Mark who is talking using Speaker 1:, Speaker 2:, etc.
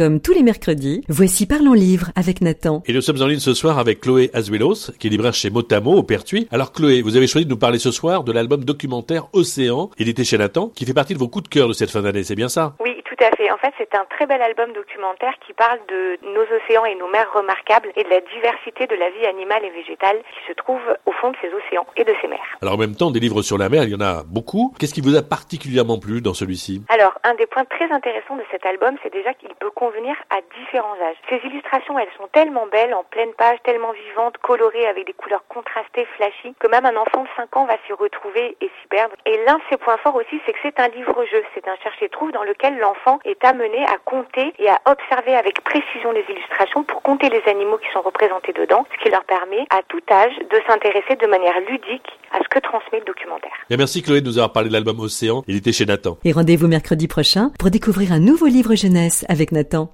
Speaker 1: comme tous les mercredis, voici Parlons Livre avec Nathan.
Speaker 2: Et nous sommes en ligne ce soir avec Chloé Azuelos, qui est libraire chez Motamo au Pertuis. Alors Chloé, vous avez choisi de nous parler ce soir de l'album documentaire Océan, édité chez Nathan, qui fait partie de vos coups de cœur de cette fin d'année, c'est bien ça?
Speaker 3: Oui, à fait. En fait, c'est un très bel album documentaire qui parle de nos océans et nos mers remarquables et de la diversité de la vie animale et végétale qui se trouve au fond de ces océans et de ces mers.
Speaker 2: Alors en même temps, des livres sur la mer, il y en a beaucoup. Qu'est-ce qui vous a particulièrement plu dans celui-ci?
Speaker 3: Alors, un des points très intéressants de cet album, c'est déjà qu'il peut convenir à différents âges. Ces illustrations, elles sont tellement belles, en pleine page, tellement vivantes, colorées, avec des couleurs contrastées, flashy, que même un enfant de 5 ans va s'y retrouver et s'y perdre. Et l'un de ses points forts aussi, c'est que c'est un livre-jeu, c'est un chercher-trouve dans lequel l'enfant est amené à compter et à observer avec précision les illustrations pour compter les animaux qui sont représentés dedans, ce qui leur permet à tout âge de s'intéresser de manière ludique à ce que transmet le documentaire.
Speaker 2: Et merci Chloé de nous avoir parlé de l'album Océan, il était chez Nathan.
Speaker 1: Et rendez-vous mercredi prochain pour découvrir un nouveau livre jeunesse avec Nathan.